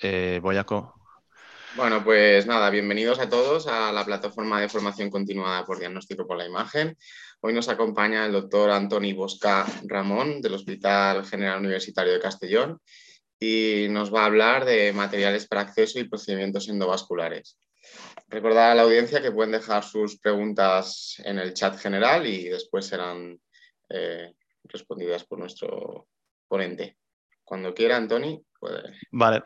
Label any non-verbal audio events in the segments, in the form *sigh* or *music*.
eh, voy a... Bueno, pues nada, bienvenidos a todos a la plataforma de formación continuada por diagnóstico por la imagen. Hoy nos acompaña el doctor Antoni Bosca Ramón del Hospital General Universitario de Castellón y nos va a hablar de materiales para acceso y procedimientos endovasculares. Recordar a la audiencia que pueden dejar sus preguntas en el chat general y después serán eh, respondidas por nuestro ponente. Cuando quiera, Antoni, puede. Vale.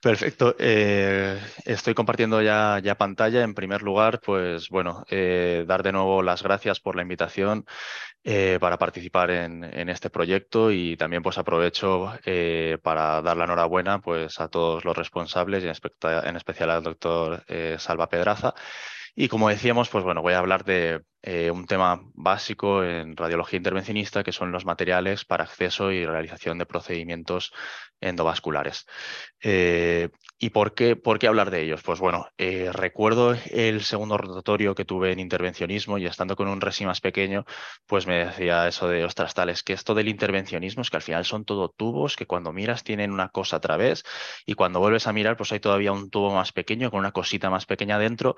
Perfecto. Eh, estoy compartiendo ya, ya, pantalla. En primer lugar, pues bueno, eh, dar de nuevo las gracias por la invitación eh, para participar en, en, este proyecto y también pues aprovecho para dar la enhorabuena pues a todos los responsables y en, en especial al doctor Salva Pedraza. Y como decíamos, pues bueno, voy a hablar de un tema básico en radiología intervencionista, que son los materiales para acceso y realización de procedimientos endovasculares. Eh, ¿Y por qué, por qué hablar de ellos? Pues bueno, eh, recuerdo el segundo rotatorio que tuve en intervencionismo y estando con un resi más pequeño, pues me decía eso de, ostras, tales, que esto del intervencionismo es que al final son todo tubos que cuando miras tienen una cosa a través y cuando vuelves a mirar pues hay todavía un tubo más pequeño con una cosita más pequeña dentro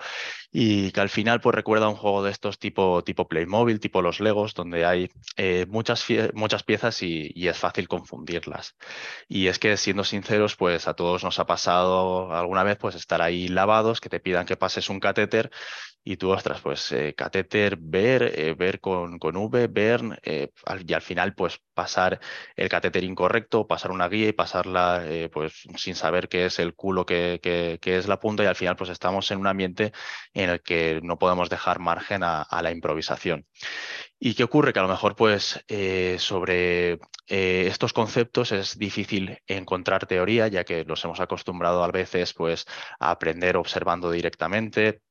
y que al final pues recuerda un juego de estos tipo, tipo Playmobil, tipo los Legos, donde hay eh, muchas, muchas piezas y, y, es fácil confundirlas. Y es que siendo sinceros, pues a todos nos ha pasado alguna vez pues estar ahí lavados, que te pidan que pases un catéter y tú, ostras, pues eh, catéter, ver, eh, ver con, con V, ver, eh, y al final pues pasar el catéter incorrecto, pasar una guía y pasarla pues sin saber qué es el culo, qué, qué, es la punta y al final pues estamos en un ambiente en el que no podemos dejar margen a, a la improvisación. ¿Y qué ocurre? Que a lo mejor pues sobre estos conceptos es difícil encontrar teoría, ya que los hemos acostumbrado a veces pues a aprender observando directamente,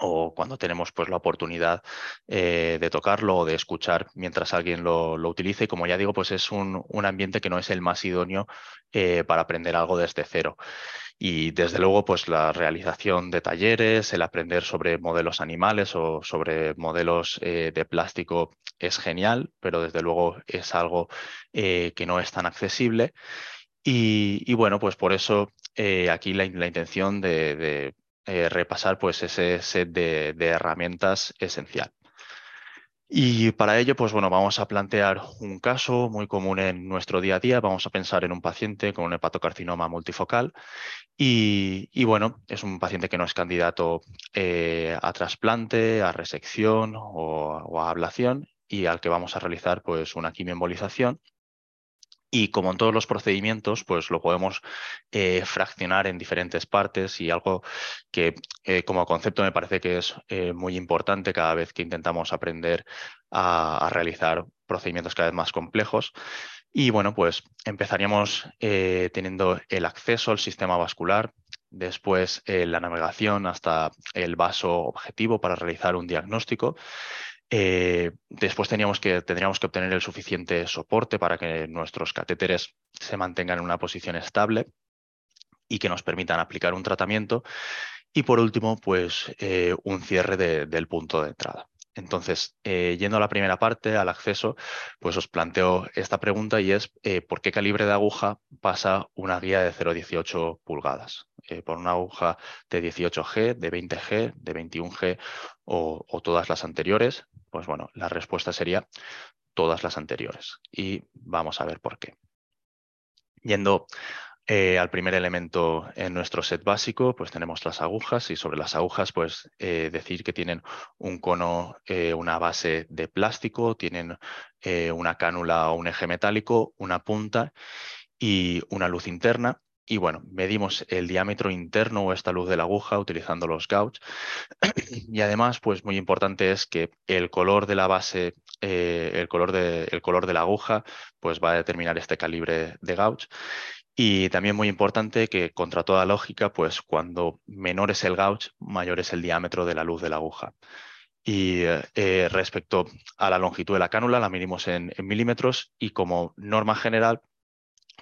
o cuando tenemos pues, la oportunidad eh, de tocarlo o de escuchar mientras alguien lo, utilice. Y como ya digo, pues es un, ambiente que no es el más idóneo eh, para aprender algo desde cero. Y desde luego, pues la realización de talleres, el aprender sobre modelos animales o sobre modelos eh, de plástico es genial, pero desde luego es algo que no es tan accesible. Y, bueno, pues por eso aquí la, intención de eh, repasar pues, ese set de, herramientas esencial. Y para ello, pues bueno, vamos a plantear un caso muy común en nuestro día a día. Vamos a pensar en un paciente con un hepatocarcinoma multifocal y, bueno, es un paciente que no es candidato eh, a trasplante, a resección o, a ablación y al que vamos a realizar pues una quimioembolización y como en todos los procedimientos, pues lo podemos eh, fraccionar en diferentes partes y algo que eh, como concepto me parece que es eh, muy importante cada vez que intentamos aprender a, realizar procedimientos cada vez más complejos. Y bueno, pues empezaríamos teniendo el acceso al sistema vascular, después la navegación hasta el vaso objetivo para realizar un diagnóstico eh, después tendríamos que obtener el suficiente soporte para que nuestros catéteres se mantengan en una posición estable y que nos permitan aplicar un tratamiento. Y por último, pues eh, un cierre del punto de entrada. Entonces, eh, yendo a la primera parte, al acceso, pues os planteo esta pregunta y es ¿por qué calibre de aguja pasa una guía de 0,18 pulgadas? ¿Por una aguja de 18G, de 20G, de 21G o, todas las anteriores? Pues bueno, la respuesta sería todas las anteriores y vamos a ver por qué. Yendo eh, al primer elemento en nuestro set básico, pues tenemos las agujas y sobre las agujas, pues eh, decir que tienen un cono, eh, una base de plástico, tienen una cánula o un eje metálico, una punta y una luz interna y bueno, medimos el diámetro interno o esta luz de la aguja utilizando los gauge. *coughs* y además, pues muy importante es que el color de la base, el, color de, el color de la aguja, pues va a determinar este calibre de gauge. Y también muy importante que contra toda lógica, pues cuando menor es el gauge, mayor es el diámetro de la luz de la aguja. Y eh, respecto a la longitud de la cánula, la medimos en milímetros y como norma general,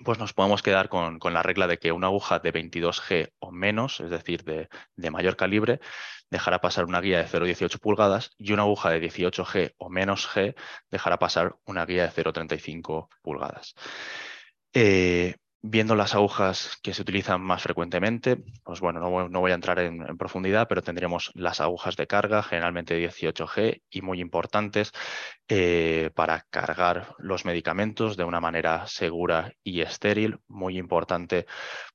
pues nos podemos quedar con, la regla de que una aguja de 22G o menos, es decir, de, mayor calibre, dejará pasar una guía de 0,18 pulgadas y una aguja de 18G o menos G dejará pasar una guía de 0,35 pulgadas. Eh, Viendo las agujas que se utilizan más frecuentemente, pues bueno, no, voy a entrar en, profundidad, pero tendremos las agujas de carga, generalmente 18G, y muy importantes eh, para cargar los medicamentos de una manera segura y estéril. Muy importante,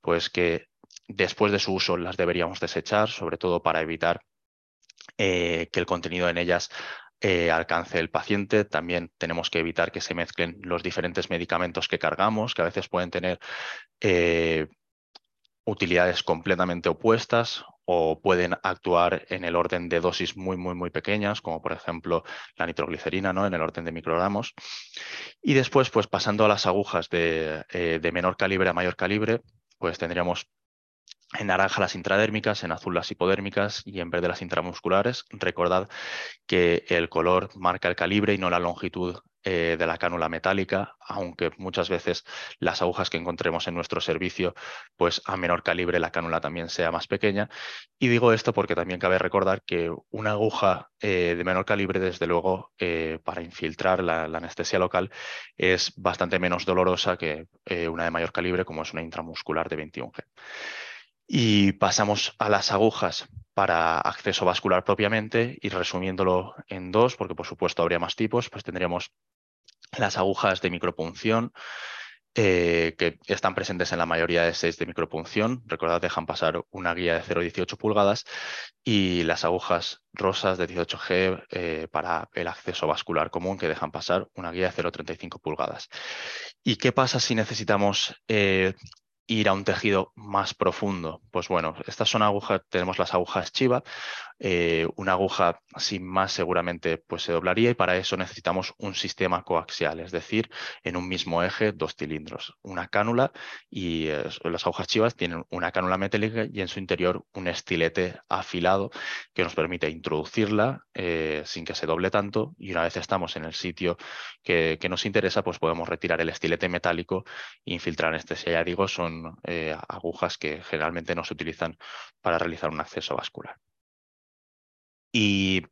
pues que después de su uso las deberíamos desechar, sobre todo para evitar eh, que el contenido en ellas eh, alcance el paciente. También tenemos que evitar que se mezclen los diferentes medicamentos que cargamos, que a veces pueden tener eh, utilidades completamente opuestas o pueden actuar en el orden de dosis muy, muy, muy pequeñas, como por ejemplo la nitroglicerina, ¿no? en el orden de microgramos. Y después, pues pasando a las agujas de, eh, de menor calibre a mayor calibre, pues tendríamos en naranja las intradérmicas, en azul las hipodérmicas y en verde las intramusculares. Recordad que el color marca el calibre y no la longitud eh, de la cánula metálica, aunque muchas veces las agujas que encontremos en nuestro servicio, pues a menor calibre la cánula también sea más pequeña. Y digo esto porque también cabe recordar que una aguja eh, de menor calibre, desde luego, eh, para infiltrar la, anestesia local, es bastante menos dolorosa que una de mayor calibre, como es una intramuscular de 21G. Y pasamos a las agujas para acceso vascular propiamente y resumiéndolo en dos, porque por supuesto habría más tipos, pues tendríamos las agujas de micropunción, eh, que están presentes en la mayoría de seis de micropunción. Recordad, dejan pasar una guía de 0,18 pulgadas y las agujas rosas de 18G eh, para el acceso vascular común que dejan pasar una guía de 0,35 pulgadas. ¿Y qué pasa si necesitamos eh, ir a un tejido más profundo. Pues bueno, estas son agujas, tenemos las agujas Chiva, eh, una aguja sin más seguramente pues se doblaría y para eso necesitamos un sistema coaxial, es decir, en un mismo eje dos cilindros, una cánula y eh, las agujas chivas tienen una cánula metálica y en su interior un estilete afilado que nos permite introducirla eh, sin que se doble tanto y una vez estamos en el sitio que, nos interesa pues podemos retirar el estilete metálico e infiltrar anestesia. Ya digo, son agujas que generalmente no se utilizan para realizar un acceso vascular. Y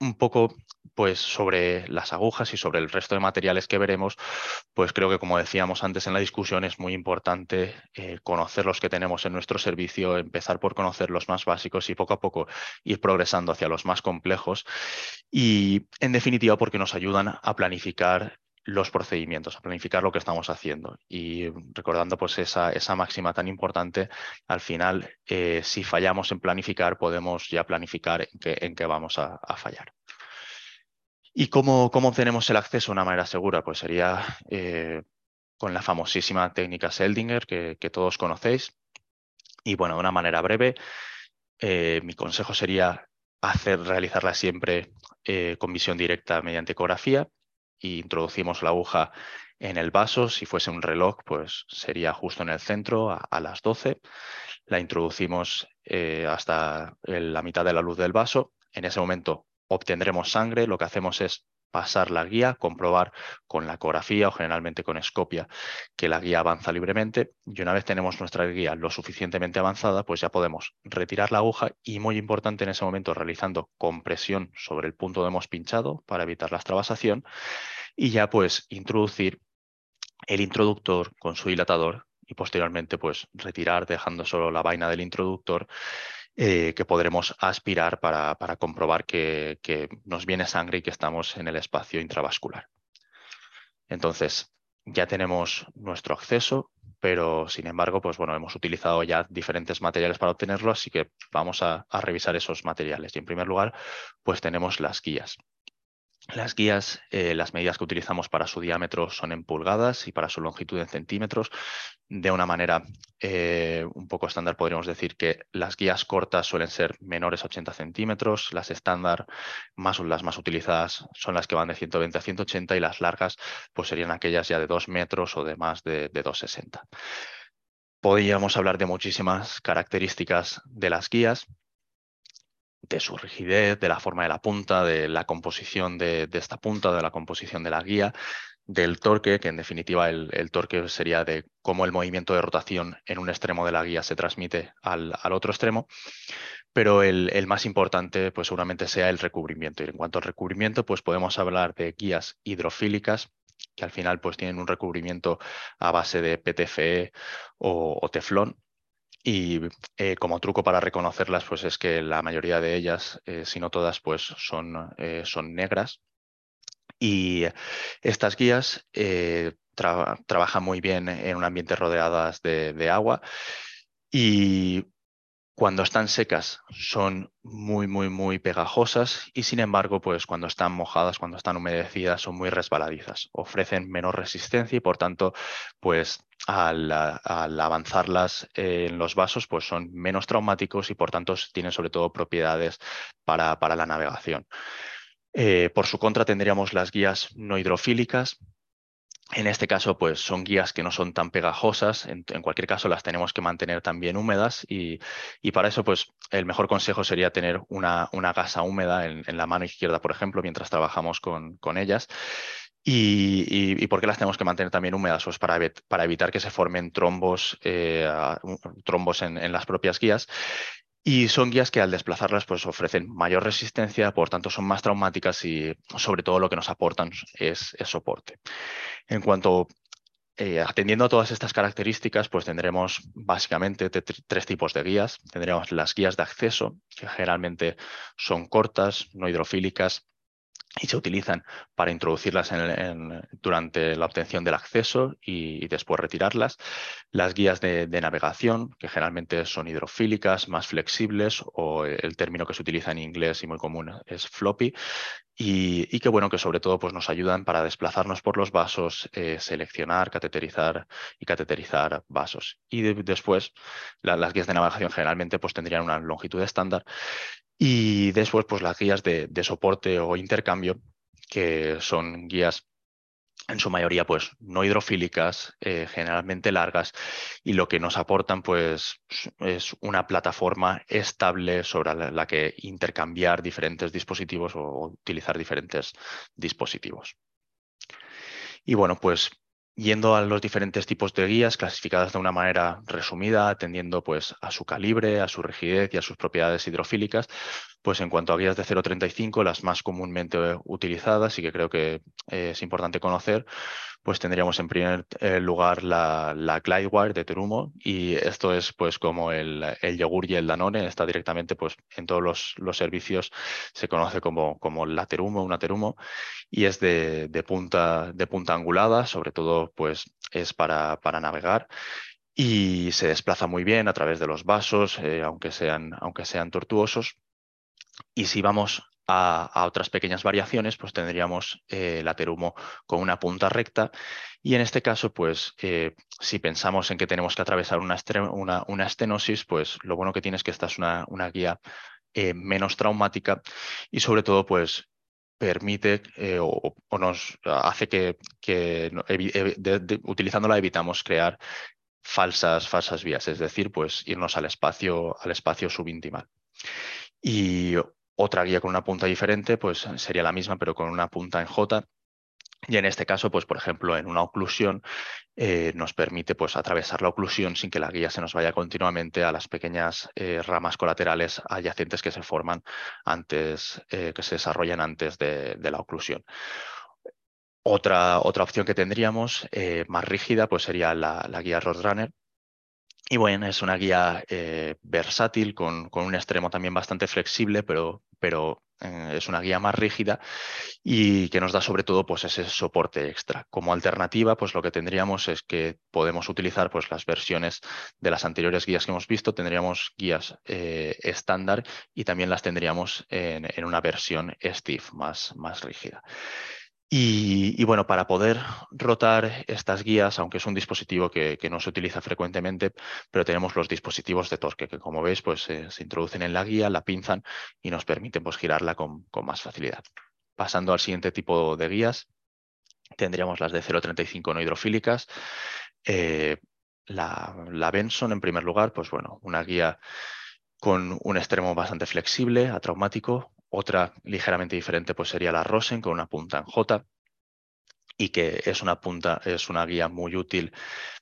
un poco pues sobre las agujas y sobre el resto de materiales que veremos, pues creo que como decíamos antes en la discusión es muy importante eh, conocer los que tenemos en nuestro servicio, empezar por conocer los más básicos y poco a poco ir progresando hacia los más complejos. Y en definitiva porque nos ayudan a planificar los procedimientos, a planificar lo que estamos haciendo. Y recordando pues esa, esa máxima tan importante, al final, eh, si fallamos en planificar, podemos ya planificar en qué, en qué vamos a, fallar. ¿Y cómo, cómo, obtenemos el acceso de una manera segura? Pues sería eh, con la famosísima técnica Seldinger que, que, todos conocéis. Y bueno, de una manera breve, eh, mi consejo sería hacer, realizarla siempre con visión directa mediante ecografía introducimos la aguja en el vaso. Si fuese un reloj, pues sería justo en el centro a, las 12. La introducimos eh, hasta la mitad de la luz del vaso. En ese momento obtendremos sangre. Lo que hacemos es pasar la guía, comprobar con la ecografía o generalmente con escopia que la guía avanza libremente y una vez tenemos nuestra guía lo suficientemente avanzada, pues ya podemos retirar la aguja y muy importante en ese momento realizando compresión sobre el punto donde hemos pinchado para evitar la extravasación y ya pues introducir el introductor con su dilatador y posteriormente pues retirar dejando solo la vaina del introductor eh, que podremos aspirar para, para comprobar que, nos viene sangre y que estamos en el espacio intravascular. Entonces, ya tenemos nuestro acceso, pero sin embargo, pues bueno, hemos utilizado ya diferentes materiales para obtenerlo, así que vamos a, a revisar esos materiales. Y en primer lugar, pues tenemos las guías. Las guías, eh, las medidas que utilizamos para su diámetro son en pulgadas y para su longitud en centímetros. De una manera eh, un poco estándar podríamos decir que las guías cortas suelen ser menores a 80 centímetros, las estándar, más, las más utilizadas son las que van de 120 a 180 y las largas pues serían aquellas ya de 2 metros o de más de, de 2,60. Podríamos hablar de muchísimas características de las guías, de su rigidez, de la forma de la punta, de la composición de, esta punta, de la composición de la guía, del torque, que en definitiva el, torque sería de cómo el movimiento de rotación en un extremo de la guía se transmite al, otro extremo, pero el, más importante pues seguramente sea el recubrimiento. Y en cuanto al recubrimiento, pues podemos hablar de guías hidrofílicas que al final pues tienen un recubrimiento a base de PTFE o, teflón. Y eh, como truco para reconocerlas, pues es que la mayoría de ellas, eh, si no todas, pues son, eh, son negras. Y estas guías trabajan muy bien en un ambiente rodeadas de, de agua y cuando están secas son muy, muy, muy pegajosas y sin embargo, pues cuando están mojadas, cuando están humedecidas, son muy resbaladizas. Ofrecen menor resistencia y por tanto, pues al, avanzarlas en los vasos, pues son menos traumáticos y por tanto tienen sobre todo propiedades para, para la navegación. Eh, por su contra tendríamos las guías no hidrofílicas, en este caso, pues son guías que no son tan pegajosas. En, cualquier caso, las tenemos que mantener también húmedas y, para eso, pues el mejor consejo sería tener una, una gasa húmeda en, la mano izquierda, por ejemplo, mientras trabajamos con, con ellas. Y, por qué las tenemos que mantener también húmedas? Pues para, para evitar que se formen trombos, eh, trombos en, las propias guías. Y son guías que al desplazarlas pues ofrecen mayor resistencia, por tanto son más traumáticas y sobre todo lo que nos aportan es, soporte. En cuanto eh, atendiendo a todas estas características, pues tendremos básicamente tres tipos de guías. Tendremos las guías de acceso, que generalmente son cortas, no hidrofílicas y se utilizan para introducirlas durante la obtención del acceso y, después retirarlas. Las guías de, navegación, que generalmente son hidrofílicas, más flexibles, o el término que se utiliza en inglés y muy común es floppy, y, que bueno, que sobre todo pues, nos ayudan para desplazarnos por los vasos, eh, seleccionar, cateterizar y cateterizar vasos. Y después las guías de navegación generalmente pues, tendrían una longitud estándar y después, pues las guías de, soporte o intercambio, que son guías en su mayoría pues no hidrofílicas, eh, generalmente largas, y lo que nos aportan pues es una plataforma estable sobre la, que intercambiar diferentes dispositivos o utilizar diferentes dispositivos. Y bueno, pues yendo a los diferentes tipos de guías clasificadas de una manera resumida, atendiendo pues, a su calibre, a su rigidez y a sus propiedades hidrofílicas, pues en cuanto a guías de 0.35, las más comúnmente utilizadas y que creo que es importante conocer, pues tendríamos en primer eh, lugar la, la Glidewire de Terumo y esto es pues como el, el, yogur y el Danone, está directamente pues en todos los, los servicios, se conoce como, como la Terumo, una Terumo y es de, de, punta, de punta angulada, sobre todo pues es para, para navegar y se desplaza muy bien a través de los vasos, eh, aunque, sean, aunque sean tortuosos. Y si vamos a, otras pequeñas variaciones, pues tendríamos eh, la terumo con una punta recta. Y en este caso, pues eh, si pensamos en que tenemos que atravesar una, estenosis, pues lo bueno que tiene es que esta es una, guía eh, menos traumática y sobre todo, pues permite o, nos hace que, que utilizándola evitamos crear falsas, falsas vías, es decir, pues irnos al espacio, al espacio subintimal. Y otra guía con una punta diferente, pues sería la misma, pero con una punta en J. Y en este caso, pues por ejemplo, en una oclusión eh, nos permite pues, atravesar la oclusión sin que la guía se nos vaya continuamente a las pequeñas eh, ramas colaterales adyacentes que se forman antes, eh, que se desarrollan antes de, la oclusión. Otra, otra, opción que tendríamos más rígida pues sería la, la guía Roadrunner, y bueno, es una guía eh, versátil con, un extremo también bastante flexible, pero, pero eh, es una guía más rígida y que nos da sobre todo pues, ese soporte extra. Como alternativa, pues lo que tendríamos es que podemos utilizar pues, las versiones de las anteriores guías que hemos visto. Tendríamos guías eh, estándar y también las tendríamos en, en una versión Steve más, más rígida. Y, bueno, para poder rotar estas guías, aunque es un dispositivo que, no se utiliza frecuentemente, pero tenemos los dispositivos de torque que como veis pues, se introducen en la guía, la pinzan y nos permiten pues, girarla con, más facilidad. Pasando al siguiente tipo de guías, tendríamos las de 0.35 no hidrofílicas. Eh, la, la Benson, en primer lugar, pues bueno, una guía con un extremo bastante flexible, atraumático, otra ligeramente diferente pues sería la Rosen con una punta en J y que es una punta, es una guía muy útil,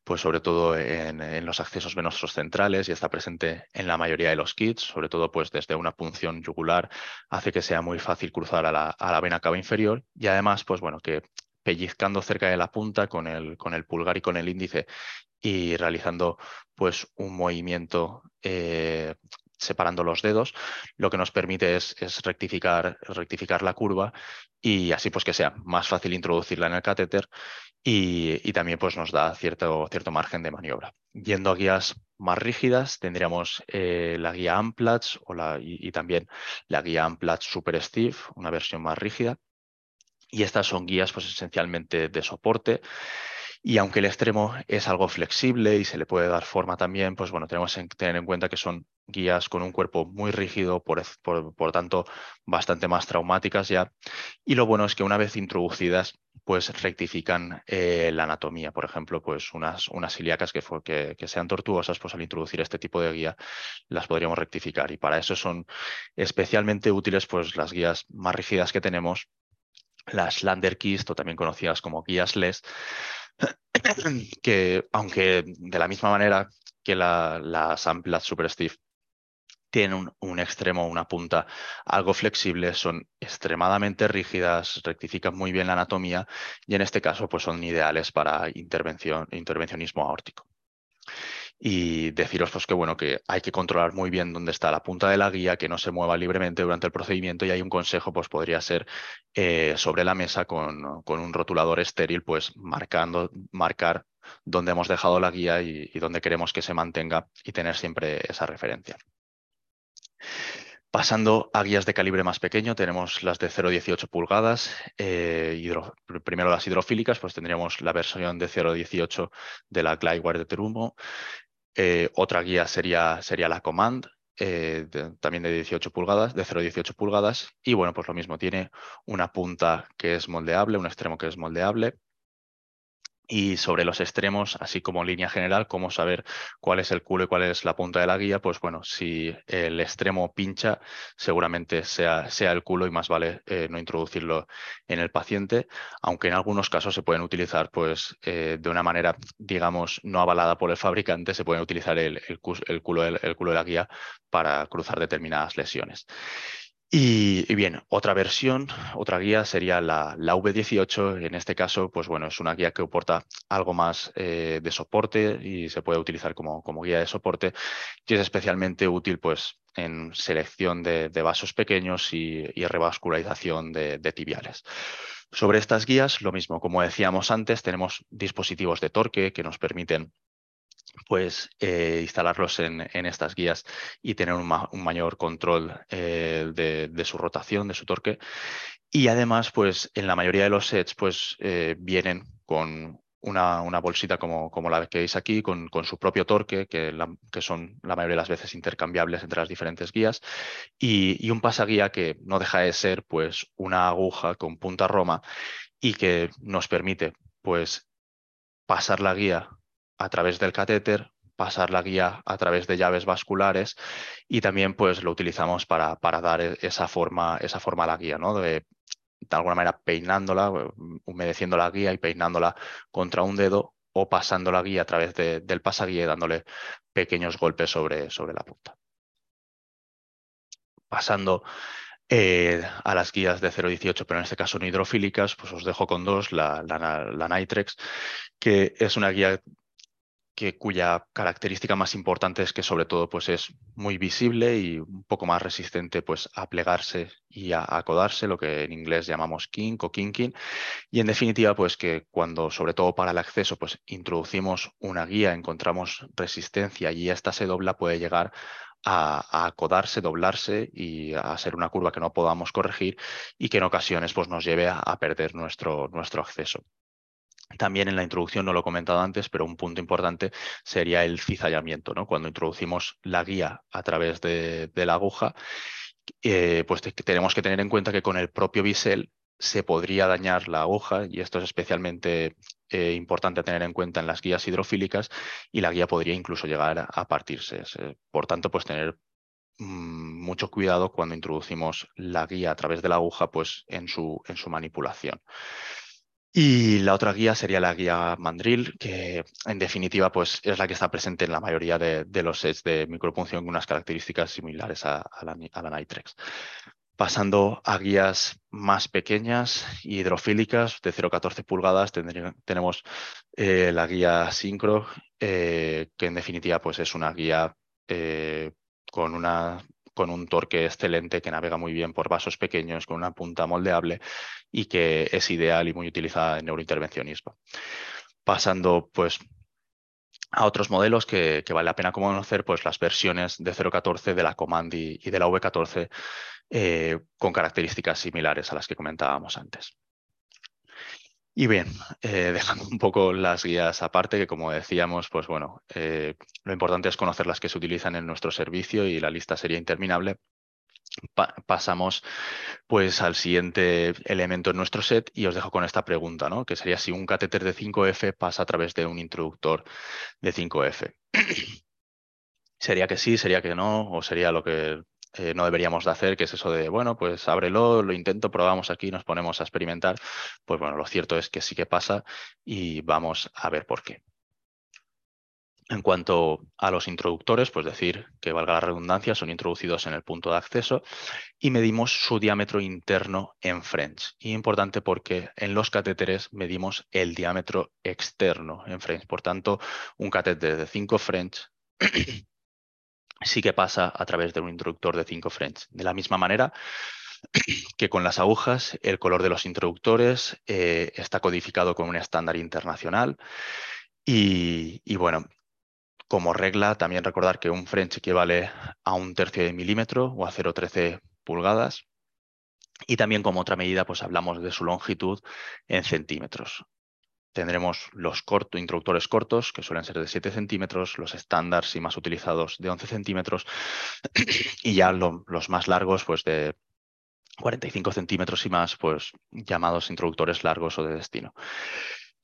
pues sobre todo en, los accesos venosos centrales y está presente en la mayoría de los kits, sobre todo pues desde una punción yugular, hace que sea muy fácil cruzar a la, vena cava inferior y además pues bueno que pellizcando cerca de la punta con el, con el pulgar y con el índice y realizando pues un movimiento eh, separando los dedos, lo que nos permite es, rectificar, rectificar, la curva y así pues que sea más fácil introducirla en el catéter y, también pues nos da cierto, cierto margen de maniobra. Yendo a guías más rígidas tendríamos eh, la guía Amplats o la, y, también la guía Amplats Super Steve, una versión más rígida. Y estas son guías pues esencialmente de soporte y aunque el extremo es algo flexible y se le puede dar forma también, pues bueno, tenemos que tener en cuenta que son guías con un cuerpo muy rígido, por, por, tanto, bastante más traumáticas ya. Y lo bueno es que una vez introducidas, pues rectifican eh, la anatomía. Por ejemplo, pues unas, unas ilíacas que, que, que, sean tortuosas, pues al introducir este tipo de guía las podríamos rectificar. Y para eso son especialmente útiles pues las guías más rígidas que tenemos, las Landerkist o también conocidas como guías LES, *coughs* que aunque de la misma manera que la, las amplas Super Steve tienen un, extremo, una punta algo flexible, son extremadamente rígidas, rectifican muy bien la anatomía y en este caso pues son ideales para intervención, intervencionismo aórtico y deciros pues que bueno que hay que controlar muy bien dónde está la punta de la guía que no se mueva libremente durante el procedimiento y hay un consejo pues podría ser eh, sobre la mesa con, con, un rotulador estéril pues marcando marcar dónde hemos dejado la guía y, dónde queremos que se mantenga y tener siempre esa referencia Pasando a guías de calibre más pequeño, tenemos las de 0,18 pulgadas. Eh, primero las hidrofílicas, pues tendríamos la versión de 0,18 de la Glidewire de Terumo, eh, otra guía sería, sería la Command, eh, también de 18 pulgadas, de 0,18 pulgadas. Y bueno, pues lo mismo, tiene una punta que es moldeable, un extremo que es moldeable y sobre los extremos, así como línea general, cómo saber cuál es el culo y cuál es la punta de la guía, pues bueno, si el extremo pincha, seguramente sea, sea el culo y más vale eh, no introducirlo en el paciente, aunque en algunos casos se pueden utilizar pues eh, de una manera, digamos, no avalada por el fabricante, se puede utilizar el, el, culo, el culo de la guía para cruzar determinadas lesiones. Y, bien, otra versión, otra guía sería la, V18. En este caso, pues bueno, es una guía que aporta algo más eh, de soporte y se puede utilizar como, como, guía de soporte y es especialmente útil pues en selección de, vasos pequeños y, revascularización de, de tibiales. Sobre estas guías, lo mismo, como decíamos antes, tenemos dispositivos de torque que nos permiten pues eh, instalarlos en, estas guías y tener un, mayor control eh, de, su rotación, de su torque. Y además, pues en la mayoría de los sets, pues eh, vienen con una, bolsita como, como, la que veis aquí, con, su propio torque, que, que, son la mayoría de las veces intercambiables entre las diferentes guías, y, y un pasaguía que no deja de ser pues una aguja con punta roma y que nos permite pues pasar la guía a través del catéter, pasar la guía a través de llaves vasculares y también pues lo utilizamos para, para dar e, esa forma, esa forma a la guía, ¿no? De, de alguna manera peinándola, humedeciendo la guía y peinándola contra un dedo o pasando la guía a través del pasaguía y dándole pequeños golpes sobre, sobre la punta. Pasando eh, a las guías de 0,18, pero en este caso no hidrofílicas, pues os dejo con dos, la, la, la Nitrex, que es una guía cuya característica más importante es que sobre todo pues, es muy visible y un poco más resistente pues, a plegarse y a acodarse, lo que en inglés llamamos kink o kinking. Y en definitiva, pues que cuando, sobre todo para el acceso, pues introducimos una guía, encontramos resistencia y esta se dobla, puede llegar a, acodarse, doblarse y a ser una curva que no podamos corregir y que en ocasiones pues, nos lleve a, a perder nuestro, nuestro acceso. También en la introducción, no lo he comentado antes, pero un punto importante sería el cizallamiento. ¿no? Cuando introducimos la guía a través de, la aguja, eh, pues tenemos que tener en cuenta que con el propio bisel se podría dañar la aguja y esto es especialmente eh, importante tener en cuenta en las guías hidrofílicas y la guía podría incluso llegar a partirse. Por tanto, pues tener mm, mucho cuidado cuando introducimos la guía a través de la aguja pues en su manipulación. Y la otra guía sería la guía Mandrill, que en definitiva pues, es la que está presente en la mayoría de, los sets de micropunción con unas características similares a, la, a, Nitrex. Pasando a guías más pequeñas, hidrofílicas, de 0,14 pulgadas, tenemos eh, la guía Syncro, eh, que en definitiva pues, es una guía eh, con, una, con un torque excelente que navega muy bien por vasos pequeños, con una punta moldeable y que es ideal y muy utilizada en neurointervencionismo. Pasando pues a otros modelos que, vale la pena conocer, pues las versiones de 0.14 de la Command y, de la V14 eh, con características similares a las que comentábamos antes. Y bien, *laughs* eh, dejando un poco las guías aparte, que como decíamos, pues bueno, eh, lo importante es conocer las que se utilizan en nuestro servicio y la lista sería interminable pasamos pues al siguiente elemento en nuestro set y os dejo con esta pregunta, ¿no? que sería si un catéter de 5F pasa a través de un introductor de 5F. *clears throat* sería que sí, sería que no, o sería lo que eh, no deberíamos de hacer, que es eso de, bueno, pues ábrelo, lo intento, probamos aquí, nos ponemos a experimentar. Pues bueno, lo cierto es que sí que pasa y vamos a ver por qué. En cuanto a los introductores, pues decir que valga la redundancia, son introducidos en el punto de acceso y medimos su diámetro interno en French. Y importante porque en los catéteres medimos el diámetro externo en French. Por tanto, un catéter de 5 French sí que pasa a través de un introductor de 5 French. De la misma manera *clears throat* que con las agujas, el color de los introductores eh, está codificado con un estándar internacional. Y, y, bueno, como regla, también recordar que un French equivale a un tercio de milímetro o a 0,13 pulgadas. Y también como otra medida, pues hablamos de su longitud en centímetros. Tendremos los introductores cortos, que suelen ser de 7 centímetros, los estándares y más utilizados de 11 centímetros, *coughs* y ya los más largos, pues de 45 centímetros y más, pues llamados introductores largos o de destino.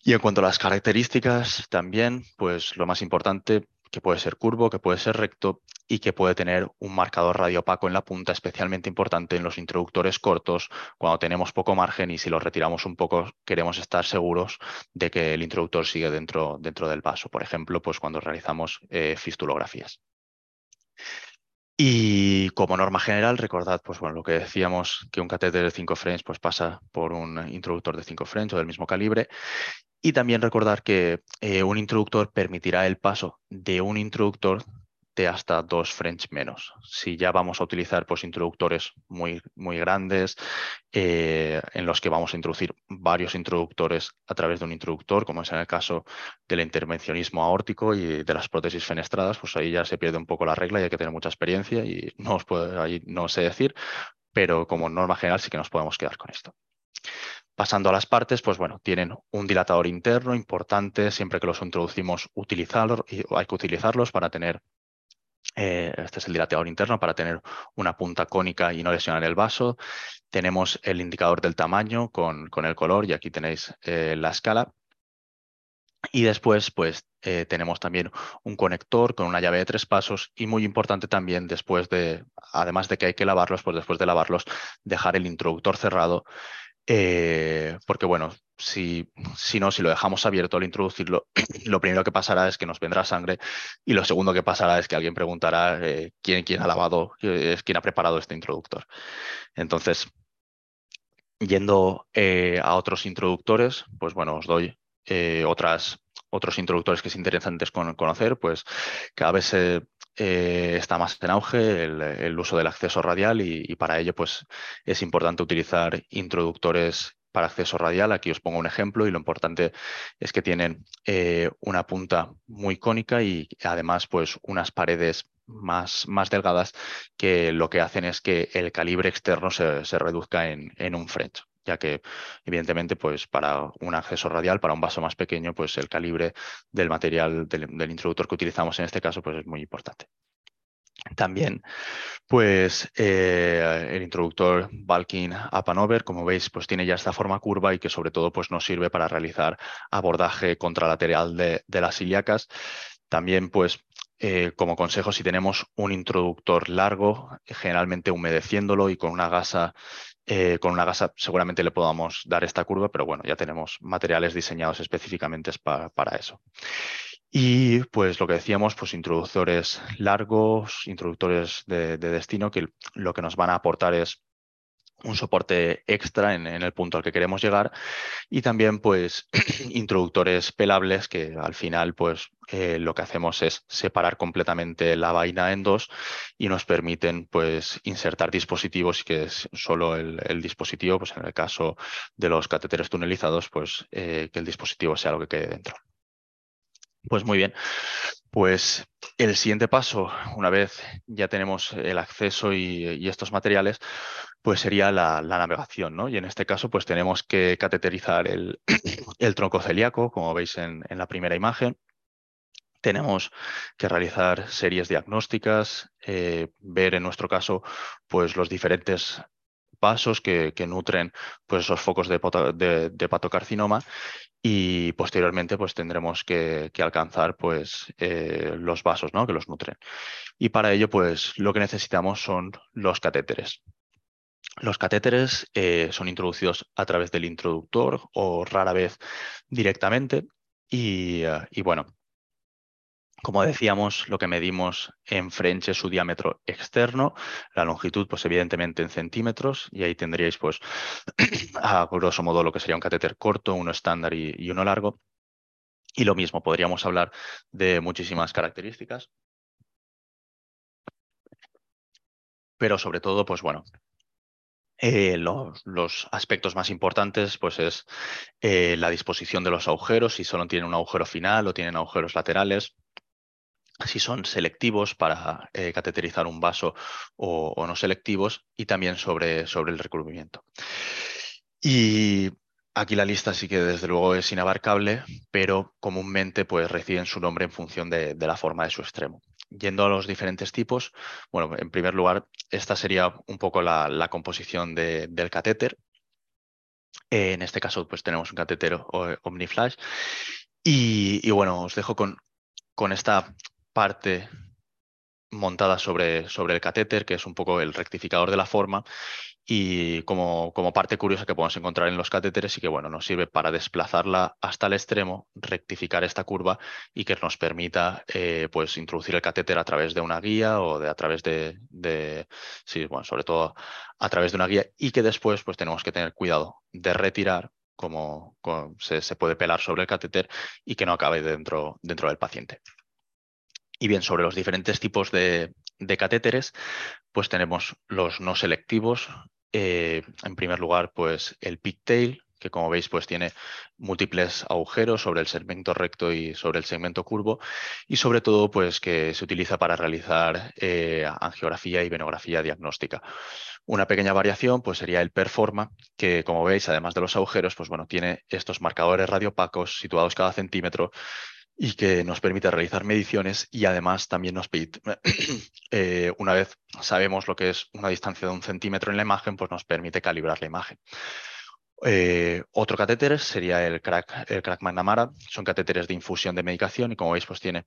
Y en cuanto a las características, también, pues lo más importante, que puede ser curvo, que puede ser recto y que puede tener un marcador radiopaco en la punta, especialmente importante en los introductores cortos, cuando tenemos poco margen y si lo retiramos un poco queremos estar seguros de que el introductor sigue dentro, dentro del vaso, por ejemplo, pues cuando realizamos eh, fistulografías. Y como norma general, recordad, pues bueno, lo que decíamos, que un catéter de 5 frames pues pasa por un introductor de 5 frames o del mismo calibre y también recordar que eh, un introductor permitirá el paso de un introductor de hasta dos French menos. Si ya vamos a utilizar pues, introductores muy, muy grandes, eh, en los que vamos a introducir varios introductores a través de un introductor, como es en el caso del intervencionismo aórtico y de las prótesis fenestradas, pues ahí ya se pierde un poco la regla y hay que tener mucha experiencia y no os puedo, ahí no sé decir, pero como norma general sí que nos podemos quedar con esto. Pasando a las partes, pues bueno, tienen un dilatador interno importante, siempre que los introducimos utilizarlo, hay que utilizarlos para tener, eh, este es el dilatador interno, para tener una punta cónica y no lesionar el vaso. Tenemos el indicador del tamaño con, con el color y aquí tenéis eh, la escala. Y después, pues, eh, tenemos también un conector con una llave de tres pasos y muy importante también después de, además de que hay que lavarlos, pues después de lavarlos, dejar el introductor cerrado eh, porque bueno, si, si, no, si lo dejamos abierto al introducirlo, *clears throat* lo primero que pasará es que nos vendrá sangre y lo segundo que pasará es que alguien preguntará eh, ¿quién, quién, ha lavado, quién ha preparado este introductor. Entonces, yendo eh, a otros introductores, pues bueno, os doy otras, otros introductores que es interesante conocer, pues cada vez se está más en auge el, uso del acceso radial y, para ello pues, es importante utilizar introductores para acceso radial. Aquí os pongo un ejemplo y lo importante es que tienen eh, una punta muy cónica y además pues, unas paredes más, más, delgadas que lo que hacen es que el calibre externo se, reduzca en, en un French ya que evidentemente pues para un acceso radial, para un vaso más pequeño, pues el calibre del material del, introductor que utilizamos en este caso pues es muy importante. También, pues eh, el introductor Balkin Up como veis, pues tiene ya esta forma curva y que sobre todo pues nos sirve para realizar abordaje contralateral de, de las ilíacas. También, pues, eh, como consejo, si tenemos un introductor largo, generalmente humedeciéndolo y con una gasa eh, con una gasa seguramente le podamos dar esta curva, pero bueno, ya tenemos materiales diseñados específicamente para, eso. Y pues lo que decíamos, pues introductores largos, introductores de, destino, que lo que nos van a aportar es un soporte extra en, el punto al que queremos llegar y también pues *clears throat* introductores pelables que al final pues eh, lo que hacemos es separar completamente la vaina en dos y nos permiten pues insertar dispositivos que es solo el, dispositivo pues en el caso de los catéteres tunelizados pues eh, que el dispositivo sea lo que quede dentro. Pues muy bien, pues el siguiente paso, una vez ya tenemos el acceso y, estos materiales, pues sería la, navegación, ¿no? Y en este caso, pues tenemos que cateterizar el, *coughs* tronco celíaco, como veis en, la primera imagen. Tenemos que realizar series diagnósticas, eh, ver en nuestro caso, pues los diferentes pasos que, nutren pues, esos focos de, de, patocarcinoma y posteriormente pues tendremos que, alcanzar pues eh, los vasos ¿no? que los nutren. Y para ello pues lo que necesitamos son los catéteres. Los catéteres eh, son introducidos a través del introductor o rara vez directamente y, eh, y bueno, como decíamos, lo que medimos en French es su diámetro externo, la longitud, pues evidentemente en centímetros, y ahí tendríais, pues, *clears throat* a grosso modo lo que sería un catéter corto, uno estándar y, uno largo. Y lo mismo, podríamos hablar de muchísimas características. Pero sobre todo, pues bueno, eh, los, aspectos más importantes pues es eh, la disposición de los agujeros, si solo tienen un agujero final o tienen agujeros laterales, si son selectivos para eh, cateterizar un vaso o, no selectivos y también sobre, sobre el recubrimiento. Y aquí la lista sí que desde luego es inabarcable, pero comúnmente pues reciben su nombre en función de, la forma de su extremo. Yendo a los diferentes tipos, bueno, en primer lugar, esta sería un poco la, composición del catéter. en este caso, pues tenemos un catéter Omniflash. Y, y, bueno, os dejo con, con esta parte montada sobre, sobre el catéter, que es un poco el rectificador de la forma, y como, como, parte curiosa que podemos encontrar en los catéteres y que bueno, nos sirve para desplazarla hasta el extremo, rectificar esta curva y que nos permita eh, pues introducir el catéter a través de una guía o de a través de, de, sí, bueno, sobre todo a través de una guía y que después pues tenemos que tener cuidado de retirar como, se, se, puede pelar sobre el catéter y que no acabe dentro, dentro del paciente. Y bien, sobre los diferentes tipos de, catéteres, pues tenemos los no selectivos. Eh, en primer lugar, pues el pigtail, que como veis pues tiene múltiples agujeros sobre el segmento recto y sobre el segmento curvo y sobre todo pues que se utiliza para realizar eh, angiografía y venografía diagnóstica. Una pequeña variación pues sería el performa que como veis además de los agujeros pues bueno tiene estos marcadores radiopacos situados cada centímetro y que nos permite realizar mediciones y además también nos permite, *clears throat* eh, una vez sabemos lo que es una distancia de un centímetro en la imagen, pues nos permite calibrar la imagen. Eh, otro catéter sería el crack, el crack McNamara, son catéteres de infusión de medicación y como veis pues tiene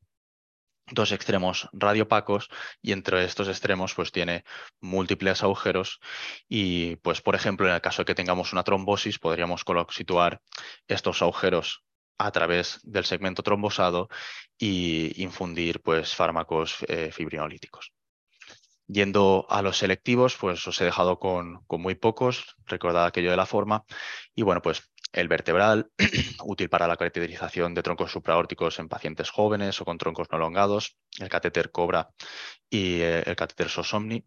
dos extremos radiopacos y entre estos extremos pues tiene múltiples agujeros y pues por ejemplo en el caso de que tengamos una trombosis podríamos situar estos agujeros a través del segmento trombosado y infundir pues, fármacos eh, fibrinolíticos. Yendo a los selectivos, pues os he dejado con, muy pocos, recordad aquello de la forma, y bueno, pues el vertebral, *clears throat* útil para la cateterización de troncos supraórticos en pacientes jóvenes o con troncos no elongados, el catéter Cobra y eh, el catéter Sosomni,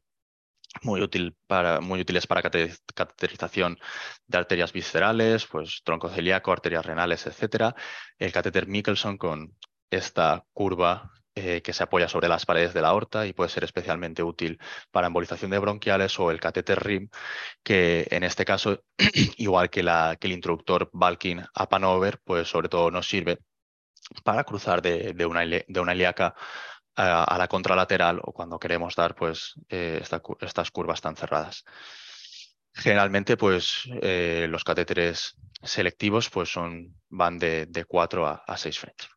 muy, útil para, muy útiles para cateterización de arterias viscerales, pues tronco celíaco, arterias renales, etc. El catéter Michelson con esta curva eh, que se apoya sobre las paredes de la aorta y puede ser especialmente útil para embolización de bronquiales o el catéter RIM, que en este caso, *clears throat* igual que, la, que el introductor Balkin Apanover, pues sobre todo nos sirve para cruzar de, de, una, de una ilíaca a, la contralateral o cuando queremos dar pues, eh, estas curvas tan cerradas. Generalmente, pues, eh, los catéteres selectivos pues, son, van de, de 4 a, a 6 French.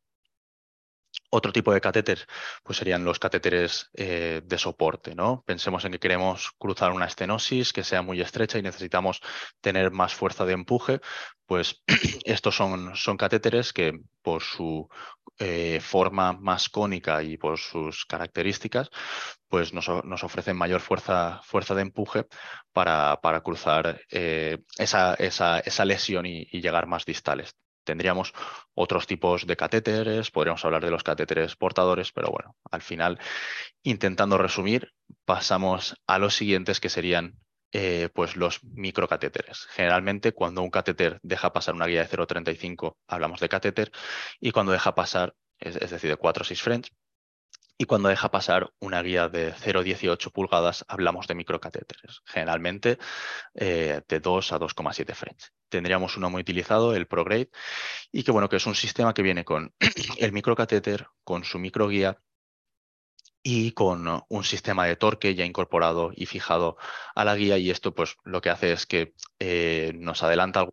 Otro tipo de catéter pues serían los catéteres eh, de soporte. ¿no? Pensemos en que queremos cruzar una estenosis que sea muy estrecha y necesitamos tener más fuerza de empuje. Pues *clears throat* estos son, son catéteres que por su eh, forma más cónica y por sus características pues nos, ofrecen mayor fuerza, fuerza de empuje para, para cruzar eh, esa, esa, esa, lesión y llegar más distales. Tendríamos otros tipos de catéteres, podríamos hablar de los catéteres portadores, pero bueno, al final, intentando resumir, pasamos a los siguientes que serían eh, pues los microcatéteres. Generalmente, cuando un catéter deja pasar una guía de 0,35, hablamos de catéter, y cuando deja pasar, es, decir, de 4 o 6 French, y cuando deja pasar una guía de 0,18 pulgadas, hablamos de microcatéteres, generalmente eh, de 2 a 2,7 French. Tendríamos uno muy utilizado, el ProGrade, y que bueno, que es un sistema que viene con *clears throat* el microcatéter, con su microguía y con un sistema de torque ya incorporado y fijado a la guía y esto pues lo que hace es que eh, nos adelanta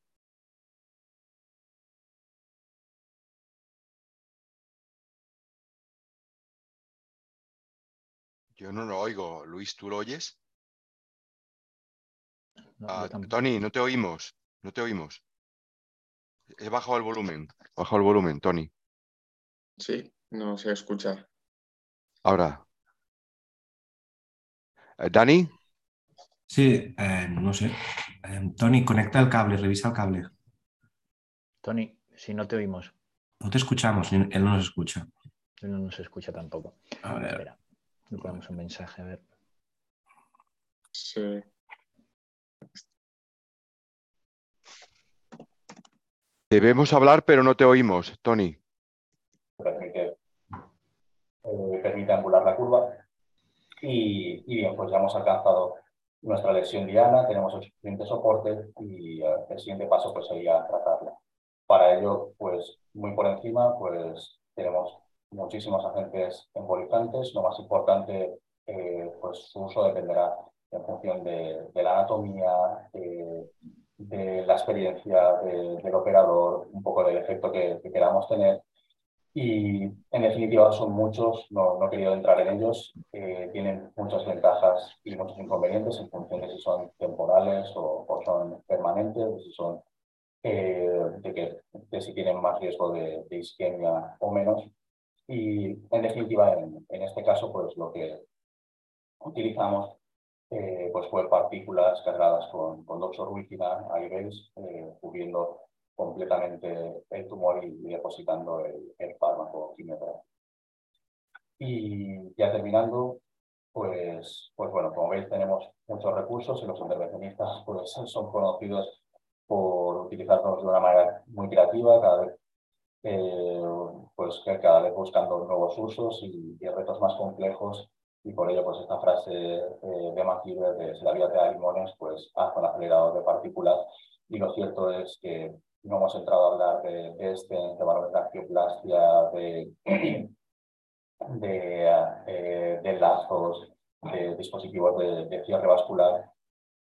Yo no lo oigo. Luis, ¿tú lo oyes? Ah, Tony, no te oímos. No te oímos. He bajado el volumen. He bajado el volumen, Tony. Sí, no se escucha. Ahora. Eh, ¿Dani? Sí, eh, no sé. Eh, Tony, conecta el cable, revisa el cable. Tony, si no te oímos. No te escuchamos, él no nos escucha. Él no nos escucha tampoco. A ver. Le ponemos un mensaje, a ver. Sí. Debemos hablar, pero no te oímos, Tony. Permite, eh, permite angular la curva. Y, bien, pues ya hemos alcanzado nuestra lesión diana, tenemos el suficiente soporte y el siguiente paso pues sería tratarla. Para ello, pues muy por encima, pues tenemos muchísimos agentes embolizantes. Lo más importante, eh, pues su uso dependerá en función de, la anatomía, de la experiencia del operador, un poco del efecto que, queramos tener. Y en definitiva son muchos, no, no he querido entrar en ellos, eh, tienen muchas ventajas y muchos inconvenientes en función de si son temporales o, son permanentes, de si son eh, de, que, de si tienen más riesgo de, de isquemia o menos. Y en definitiva, en, este caso, pues lo que utilizamos eh, pues fue partículas cargadas con, con doxorubicina, eh, cubriendo completamente el tumor y, depositando el, fármaco quimioterápico. Y ya terminando, pues, pues bueno, como veis tenemos muchos recursos y los intervencionistas pues, son conocidos por utilizarlos de una manera muy creativa, cada vez eh, pues cada vez buscando nuevos usos y, retos más complejos. Y por ello pues esta frase eh, de McKeever de si la vida te da limones pues haz un acelerador de partículas. Y lo cierto es que no hemos entrado a hablar de, de este, de barometractioplastia, de, de, eh, de, lazos, de dispositivos de, de, cierre vascular.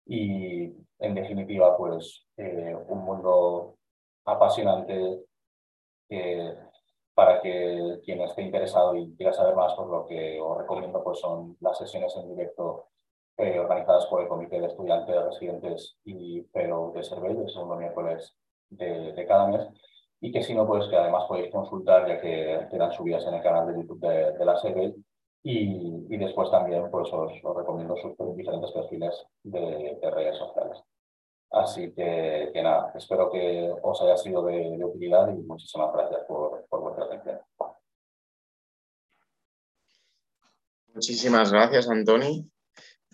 Y en definitiva pues un mundo apasionante para que quien esté interesado y quiera saber más, pues lo que os recomiendo pues son las sesiones en directo eh, organizadas por el Comité de Estudiantes, Residentes y Pero de Cervell, el segundo miércoles de, cada mes, y que si no, pues que además podéis consultar, ya que quedan subidas en el canal de YouTube de, la Cervell, y, y, después también pues os, recomiendo sus diferentes perfiles de redes sociales. Así que, nada, espero que os haya sido de, utilidad y muchísimas gracias por, vuestra atención. Muchísimas gracias, Antoni.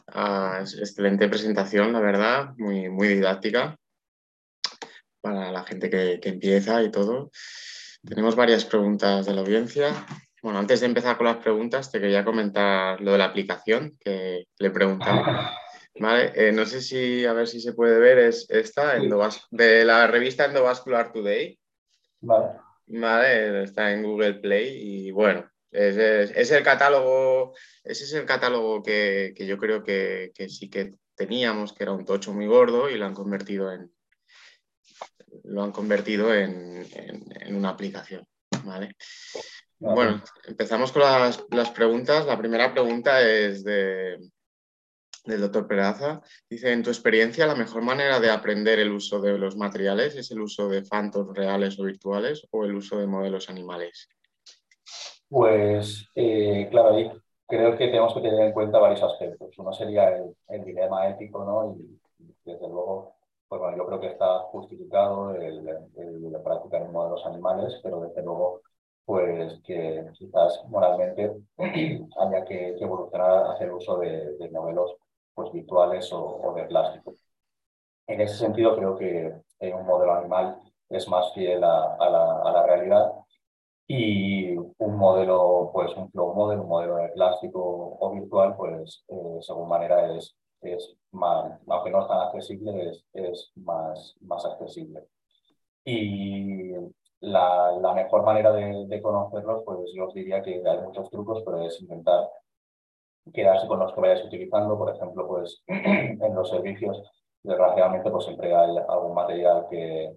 Ah, excelente presentación, la verdad, muy, muy didáctica para la gente que, que, empieza y todo. Tenemos varias preguntas de la audiencia. Bueno, antes de empezar con las preguntas, te quería comentar lo de la aplicación que le preguntaba. *laughs* Vale, eh, no sé si, a ver si se puede ver, es esta, de la revista Endovascular Today. Vale. Vale, está en Google Play y bueno, es, el catálogo, ese es el catálogo que, yo creo que, sí que teníamos, que era un tocho muy gordo y lo han convertido en, lo han convertido en, una aplicación. ¿vale? Bueno, empezamos con las, las, preguntas. La primera pregunta es de, del doctor Peraza. Dice, en tu experiencia, la mejor manera de aprender el uso de los materiales es el uso de phantoms reales o virtuales o el uso de modelos animales. Pues, eh, claro, ahí creo que tenemos que tener en cuenta varios aspectos. Uno sería el, dilema ético, ¿no? Y, desde luego, pues bueno, yo creo que está justificado el, el, practicar en modelos animales, pero desde luego pues que quizás moralmente *clears throat* haya que, evolucionar hacia el uso de, de modelos pues, virtuales o, de plástico. En ese sentido, creo que un modelo animal es más fiel a, la, realidad y un modelo, pues un flow model, un modelo de plástico o virtual, pues eh, según manera es, es más, aunque no es tan accesible, es, es más, más accesible. Y la, la mejor manera de, de, conocerlos, pues yo os diría que hay muchos trucos, pero es intentar quedarse con los que vayáis utilizando. Por ejemplo, pues *clears throat* en los servicios, desgraciadamente, pues siempre hay algún material que,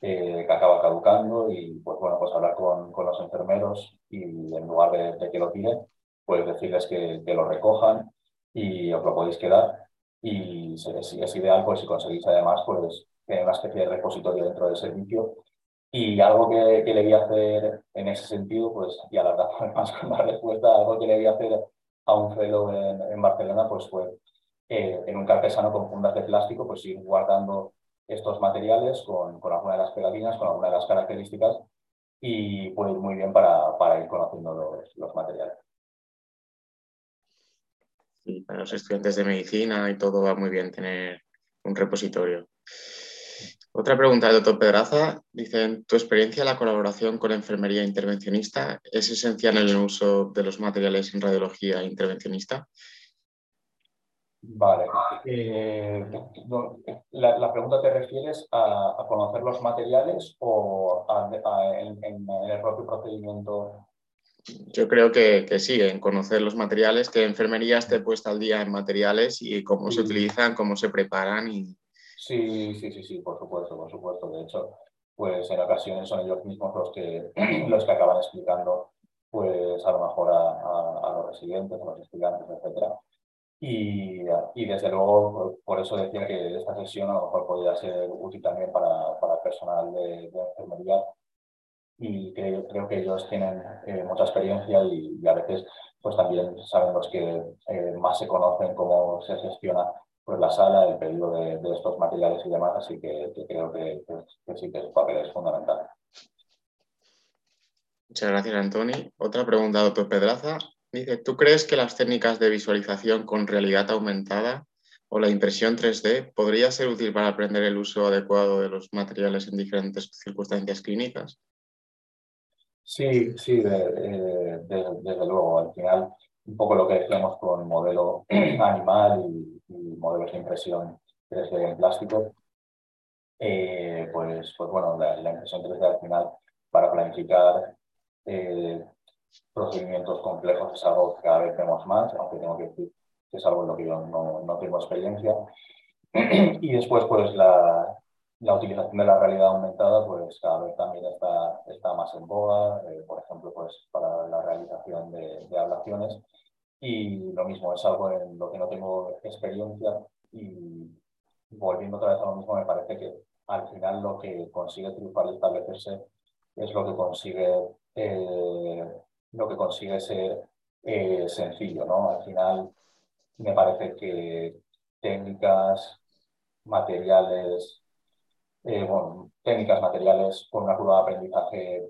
que, acaba caducando y pues bueno, pues hablar con, con los enfermeros y en lugar de, que lo tiren, pues decirles que, que, lo recojan y os lo podéis quedar. Y si es ideal, pues si conseguís además, pues tener una especie de repositorio dentro del servicio y algo que, que, le voy a hacer en ese sentido, pues, y alargar *laughs* más con la respuesta, algo que le voy a hacer a un fellow en, Barcelona, pues fue eh, en un carpesano con fundas de plástico, pues ir guardando estos materiales con, con alguna de las pegatinas, con alguna de las características y puede ir muy bien para, para ir conociendo los, los materiales. Sí, para los estudiantes de medicina y todo va muy bien tener un repositorio. Otra pregunta del doctor Pedraza. Dice, en tu experiencia, la colaboración con enfermería intervencionista es esencial en el uso de los materiales en radiología intervencionista. Vale. Eh, la, pregunta te refieres a, conocer los materiales o en, el propio procedimiento? Yo creo que, sí, en conocer los materiales, que enfermería esté puesta al día en materiales y cómo se utilizan, cómo se preparan y, Sí, sí, sí, sí, por supuesto, por supuesto. De hecho, pues en ocasiones son ellos mismos los que, *clears throat* los que acaban explicando, pues a lo mejor a, los residentes, a los estudiantes, etc. Y, y, desde luego, por eso decía que esta sesión a lo mejor podría ser útil también para, para personal de, enfermería y creo, creo, que ellos tienen eh, mucha experiencia y, a veces pues también saben los que eh, más se conocen cómo se gestiona pues la sala, el pedido de, estos materiales y demás, así que, creo que, sí que su papel es fundamental. Muchas gracias, Antoni. Otra pregunta, doctor Pedraza. Dice, ¿tú crees que las técnicas de visualización con realidad aumentada o la impresión 3D podría ser útil para aprender el uso adecuado de los materiales en diferentes circunstancias clínicas? Sí, sí, desde luego. Al final, un poco lo que decíamos con modelo *clears throat* animal y, modelos de impresión 3D en plástico, eh, pues, pues bueno, la, impresión 3D al final para planificar eh, procedimientos complejos es algo que cada vez vemos más, aunque tengo que decir que es algo en lo que yo no, no tengo experiencia. *clears throat* y después, pues la, la, utilización de la realidad aumentada, pues cada vez también está, está más en boga, eh, por ejemplo, pues para la realización de, de ablaciones y lo mismo, es algo en lo que no tengo experiencia y volviendo otra vez a lo mismo, me parece que al final lo que consigue triunfar y establecerse es lo que consigue, eh, lo que consigue ser eh, sencillo, ¿no? Al final me parece que técnicas, materiales, eh, bueno, técnicas, materiales con una curva de aprendizaje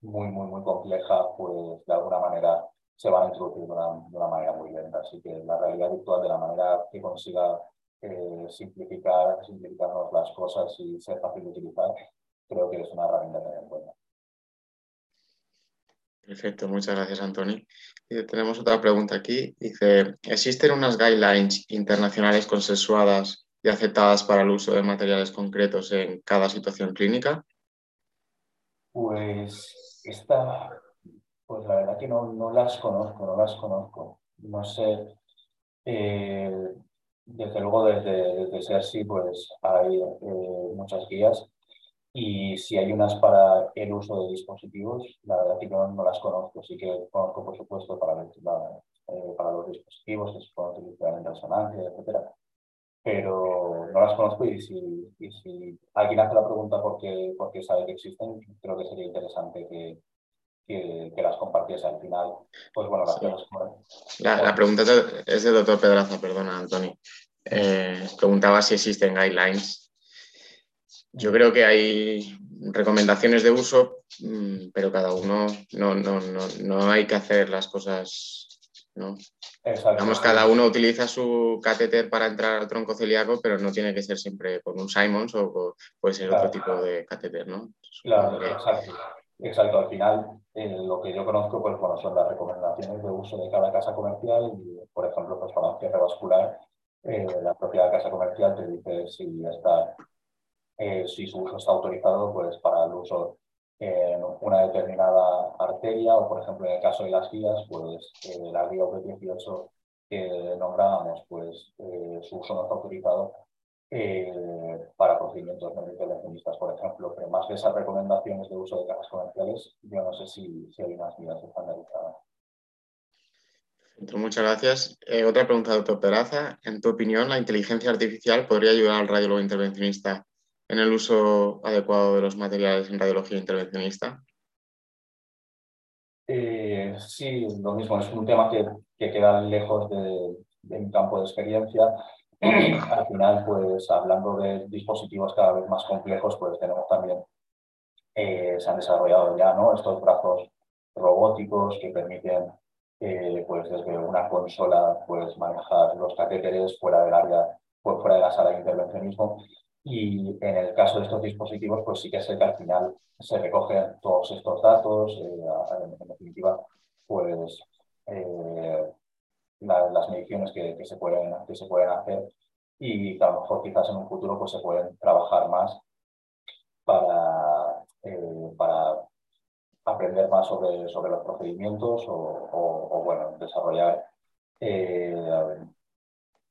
muy, muy, muy compleja, pues de alguna manera se van a introducir de una, manera muy lenta. Así que la realidad virtual, de la manera que consiga eh, simplificar, simplificarnos las cosas y ser fácil de utilizar, creo que es una herramienta a tener en cuenta. Perfecto, muchas gracias, Antoni. tenemos otra pregunta aquí. Dice, ¿existen unas guidelines internacionales consensuadas y aceptadas para el uso de materiales concretos en cada situación clínica? Pues esta pues la verdad que no, no las conozco, no las conozco. No sé, eh, desde luego desde, desde SERSI pues hay eh, muchas guías. Y si hay unas para el uso de dispositivos, la verdad que no, no las conozco. Sí que conozco, por supuesto, para, eh, para los dispositivos que se pueden utilizar en resonancia, etcétera. Pero no las conozco y si, y si alguien hace la pregunta porque, porque sabe que existen, creo que sería interesante que, que, las compartiese al final. Pues bueno, la, la, pregunta es del doctor Pedraza, perdona, Antonio. Eh, preguntaba si existen guidelines. Yo creo que hay recomendaciones de uso, mm, pero cada uno no, no, no, no hay que hacer las cosas. ¿No? Digamos, cada uno utiliza su catéter para entrar al tronco celíaco, pero no tiene que ser siempre con un Simons o puede ser otro tipo de catéter, ¿no? Claro, exacto. Exacto, al final eh, lo que yo conozco pues, bueno, son las recomendaciones de uso de cada casa comercial y, por ejemplo, pues, para un cierre vascular, eh, la propia casa comercial te dice si, está, eh, si su uso está autorizado pues, para el uso en una determinada arteria o, por ejemplo, en el caso de las guías, pues la guía V18 que nombrábamos, pues su uso no está autorizado eh, para procedimientos no intervencionistas, por ejemplo, pero más de esas recomendaciones de uso de cajas comerciales, yo no sé si, si hay unas medidas estandarizadas. Muchas gracias. Eh, otra pregunta, doctor Peraza. En tu opinión, ¿la inteligencia artificial podría ayudar al radiólogo intervencionista en el uso adecuado de los materiales en radiología intervencionista? Eh, sí, lo mismo. Es un tema que, que queda lejos de, de mi campo de experiencia. *clears throat* al final, pues hablando de dispositivos cada vez más complejos, pues tenemos también, eh, se han desarrollado ya ¿no? estos brazos robóticos que permiten, eh, pues desde una consola, pues manejar los catéteres fuera del área, pues, fuera de la sala de intervencionismo. Y en el caso de estos dispositivos, pues sí que sé que al final se recogen todos estos datos, eh, en, definitiva, pues las mediciones que, se pueden, que se pueden hacer y a lo mejor quizás en un futuro pues, se pueden trabajar más para, eh, para aprender más sobre, sobre los procedimientos o, bueno, desarrollar eh,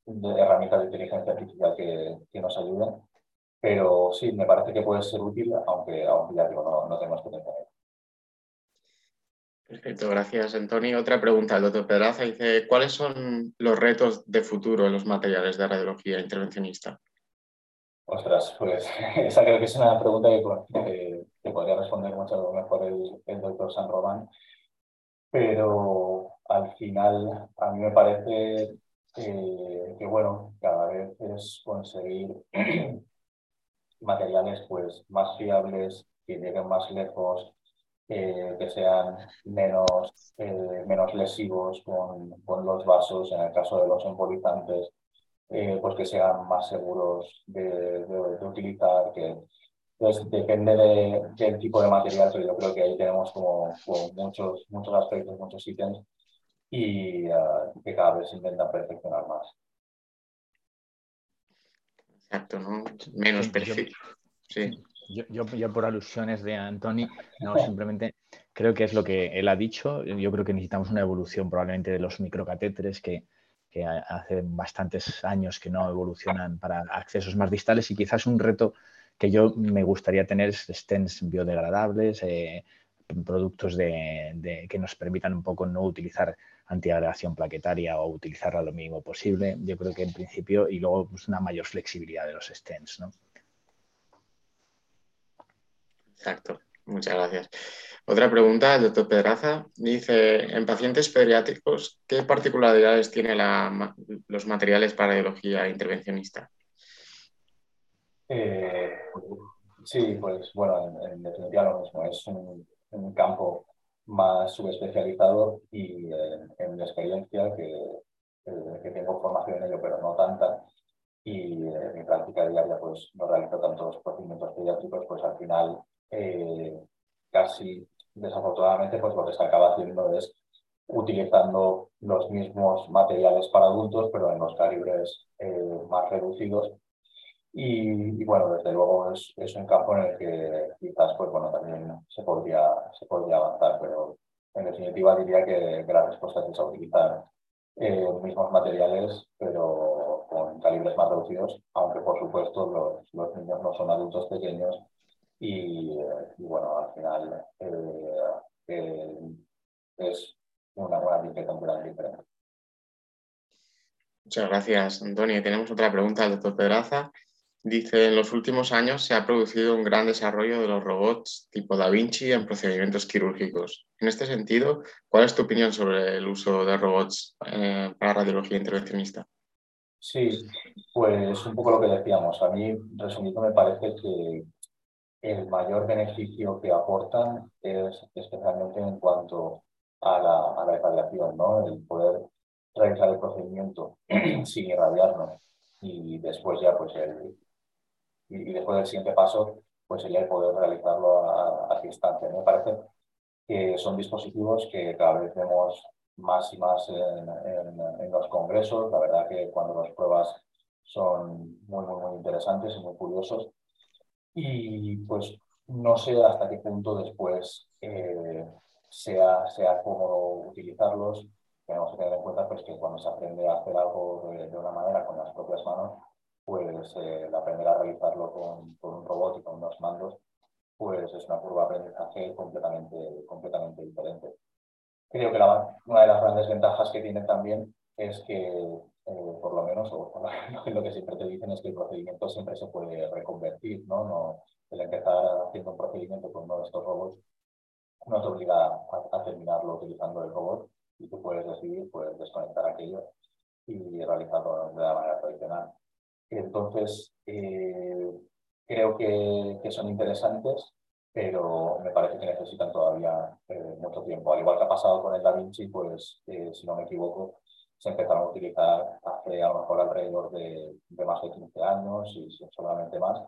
herramientas de inteligencia artificial que, que, nos ayuden. Pero sí, me parece que puede ser útil, aunque, aunque ya digo, no, no tenemos que tener Perfecto, gracias Antonio. Otra pregunta, el doctor Pedraza dice, ¿cuáles son los retos de futuro en los materiales de radiología intervencionista? Ostras, pues *laughs* esa creo que es una pregunta que, podría responder mucho mejor el, doctor San Román, pero al final a mí me parece que, bueno, cada vez es conseguir *clears throat* materiales pues, más fiables, que lleguen más lejos, eh, que sean menos, eh, menos lesivos con, con, los vasos, en el caso de los embolizantes, eh, pues que sean más seguros de, de, utilizar, que pues depende de, del tipo de material, pero yo creo que ahí tenemos como, muchos, muchos aspectos, muchos ítems y que cada vez se intentan perfeccionar más. Exacto, ¿no? Menos perfil. Sí. Yo, yo, por alusiones de Antoni, no, simplemente creo que es lo que él ha dicho. Yo creo que necesitamos una evolución probablemente de los microcatéteres que, que hace bastantes años que no evolucionan para accesos más distales y quizás un reto que yo me gustaría tener es stents biodegradables, eh, productos de, que nos permitan un poco no utilizar antiagregación plaquetaria o utilizarla lo mínimo posible. Yo creo que en principio, y luego pues, una mayor flexibilidad de los stents. ¿no? Exacto, muchas gracias. Otra pregunta, el doctor Pedraza. Dice, en pacientes pediátricos, ¿qué particularidades tienen los materiales para radiología intervencionista? Eh, sí, pues bueno, en, definitiva lo mismo. Es un, campo más subespecializado y en mi experiencia, que, eh, que, tengo formación en ello, pero no tanta, y en mi práctica diaria pues no realizo tantos procedimientos pediátricos, pues al final eh, casi desafortunadamente pues lo que se acaba haciendo es utilizando los mismos materiales para adultos, pero en los calibres eh, más reducidos. Y, bueno, desde luego es, es, un campo en el que quizás pues, bueno, también se podría, se podría avanzar, pero en definitiva diría que, la respuesta es utilizar eh, los mismos materiales, pero con calibres más reducidos, aunque por supuesto los, niños no son adultos pequeños y, bueno, al final es una buena diferente. Muchas gracias, Antonio. Tenemos otra pregunta del doctor Pedraza. Dice, en los últimos años se ha producido un gran desarrollo de los robots tipo Da Vinci en procedimientos quirúrgicos. En este sentido, ¿cuál es tu opinión sobre el uso de robots eh, para radiología intervencionista? Sí, pues un poco lo que decíamos. A mí, resumiendo, me parece que el mayor beneficio que aportan es especialmente en cuanto a la, a irradiación, ¿no? El poder realizar el procedimiento *clears throat* sin irradiarnos y después ya pues el, y, después del siguiente paso pues sería el poder realizarlo a, a distancia. Me parece que son dispositivos que cada vez vemos más y más en, en, los congresos. La verdad que cuando las pruebas son muy, muy, muy interesantes y muy curiosos. Y pues no sé hasta qué punto después eh, sea, sea cómodo utilizarlos. Tenemos que tener en cuenta pues, que cuando se aprende a hacer algo de, de una manera con las propias manos, pues eh, aprender a realizarlo con, con, un robot y con unos mandos, pues es una curva de aprendizaje completamente, completamente diferente. Creo que la, una de las grandes ventajas que tiene también es que, eh, por lo menos, o por *laughs* lo, que siempre te dicen es que el procedimiento siempre se puede reconvertir, ¿no? no el empezar haciendo un procedimiento con uno de estos robots no te obliga a, a terminarlo utilizando el robot y tú puedes decidir, puedes desconectar aquello y realizarlo de la manera tradicional. Entonces, eh, creo que, son interesantes, pero me parece que necesitan todavía eh, mucho tiempo. Al igual que ha pasado con el Da Vinci, pues, eh, si no me equivoco, se empezaron a utilizar hace a lo mejor alrededor de, más de 15 años y solamente más.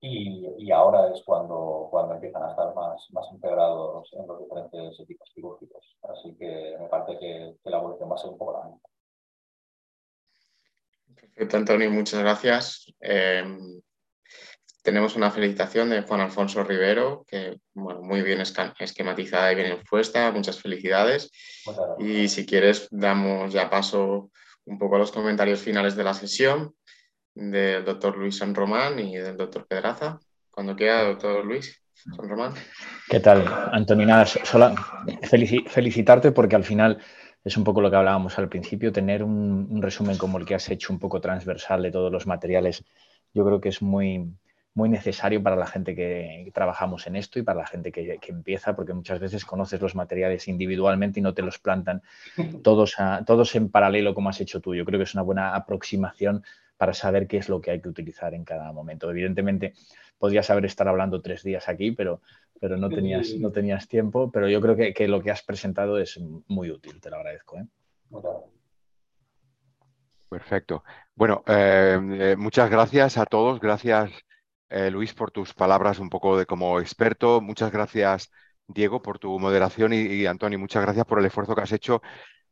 Y, ahora es cuando, cuando empiezan a estar más, más integrados en los diferentes equipos quirúrgicos. Así que me parece que, que la evolución va a ser un poco grande. Perfecto, Antonio, muchas gracias. Eh, tenemos una felicitación de Juan Alfonso Rivero, que bueno, muy bien esquematizada y bien expuesta. Muchas felicidades. Y si quieres, damos ya paso un poco a los comentarios finales de la sesión del doctor Luis San Román y del doctor Pedraza. Cuando quiera, doctor Luis San Román. ¿Qué tal, Antonio? Nada, solo felicitarte porque al final es un poco lo que hablábamos al principio, tener un, un, resumen como el que has hecho, un poco transversal de todos los materiales, yo creo que es muy, muy necesario para la gente que, que trabajamos en esto y para la gente que, que, empieza, porque muchas veces conoces los materiales individualmente y no te los plantan *laughs* todos, a, todos en paralelo como has hecho tú. Yo creo que es una buena aproximación para saber qué es lo que hay que utilizar en cada momento. Evidentemente, podrías haber estado hablando tres días aquí, pero, pero no, tenías, no tenías tiempo. Pero yo creo que, que lo que has presentado es muy útil, te lo agradezco. ¿eh? Perfecto. Bueno, eh, eh, muchas gracias a todos. Gracias, eh, Luis, por tus palabras un poco de como experto. Muchas gracias, Diego, por tu moderación y, y Antonio, muchas gracias por el esfuerzo que has hecho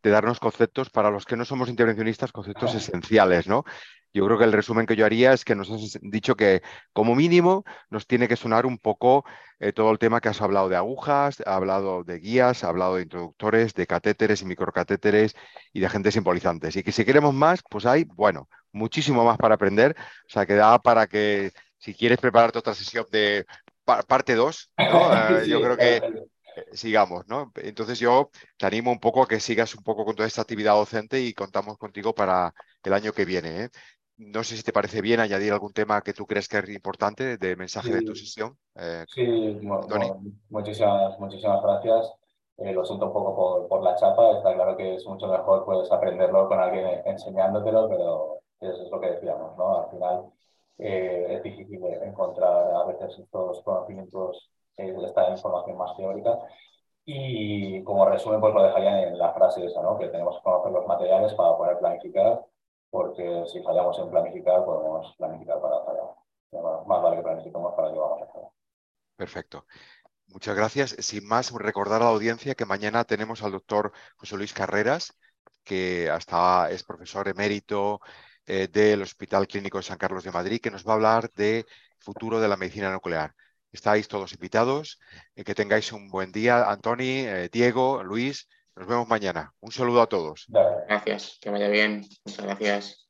de darnos conceptos para los que no somos intervencionistas, conceptos esenciales, ¿no? Yo creo que el resumen que yo haría es que nos has dicho que como mínimo nos tiene que sonar un poco eh, todo el tema que has hablado de agujas, ha hablado de guías, ha hablado de introductores, de catéteres y microcatéteres y de agentes simbolizantes. Y que si queremos más, pues hay, bueno, muchísimo más para aprender. O sea, que da para que si quieres prepararte otra sesión de parte 2, ¿no? *laughs* Eh, yo creo que sigamos, ¿no? Entonces yo te animo un poco a que sigas un poco con toda esta actividad docente y contamos contigo para el año que viene. ¿eh? No sé si te parece bien añadir algún tema que tú crees que es importante de mensaje sí. de tu sesión. Eh, sí, bueno, muchísimas, muchísimas gracias. Eh, lo siento un poco por, por, la chapa. Está claro que es mucho mejor puedes aprenderlo con alguien enseñándotelo, pero eso es lo que decíamos, ¿no? Al final eh, es difícil encontrar a veces estos conocimientos eh, esta información más teórica. Y como resumen, pues lo dejaría en la frase esa, ¿no? Que tenemos que conocer los materiales para poder planificar, porque si fallamos en planificar, podemos planificar para fallar. Más vale que planifiquemos para que vamos a. Perfecto. Muchas gracias. Sin más, recordar a la audiencia que mañana tenemos al doctor José Luis Carreras, que hasta es profesor emérito eh, del Hospital Clínico de San Carlos de Madrid, que nos va a hablar de futuro de la medicina nuclear. Estáis todos invitados. Eh, que tengáis un buen día, Antoni, eh, Diego, Luis. Nos vemos mañana. Un saludo a todos. Gracias, que vaya bien. Muchas gracias.